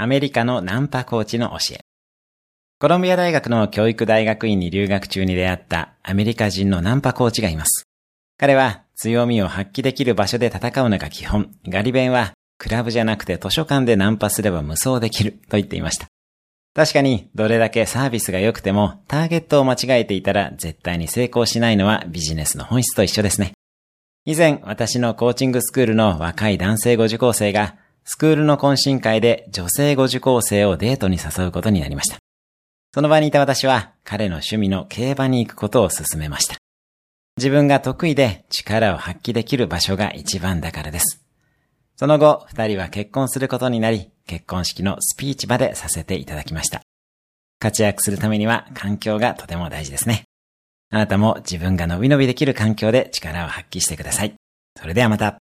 アメリカのナンパコーチの教え。コロンビア大学の教育大学院に留学中に出会ったアメリカ人のナンパコーチがいます。彼は強みを発揮できる場所で戦うのが基本。ガリ弁はクラブじゃなくて図書館でナンパすれば無双できると言っていました。確かにどれだけサービスが良くてもターゲットを間違えていたら絶対に成功しないのはビジネスの本質と一緒ですね。以前私のコーチングスクールの若い男性ご受講生がスクールの懇親会で女性ご受講生をデートに誘うことになりました。その場にいた私は彼の趣味の競馬に行くことを勧めました。自分が得意で力を発揮できる場所が一番だからです。その後、二人は結婚することになり、結婚式のスピーチ場でさせていただきました。活躍するためには環境がとても大事ですね。あなたも自分が伸び伸びできる環境で力を発揮してください。それではまた。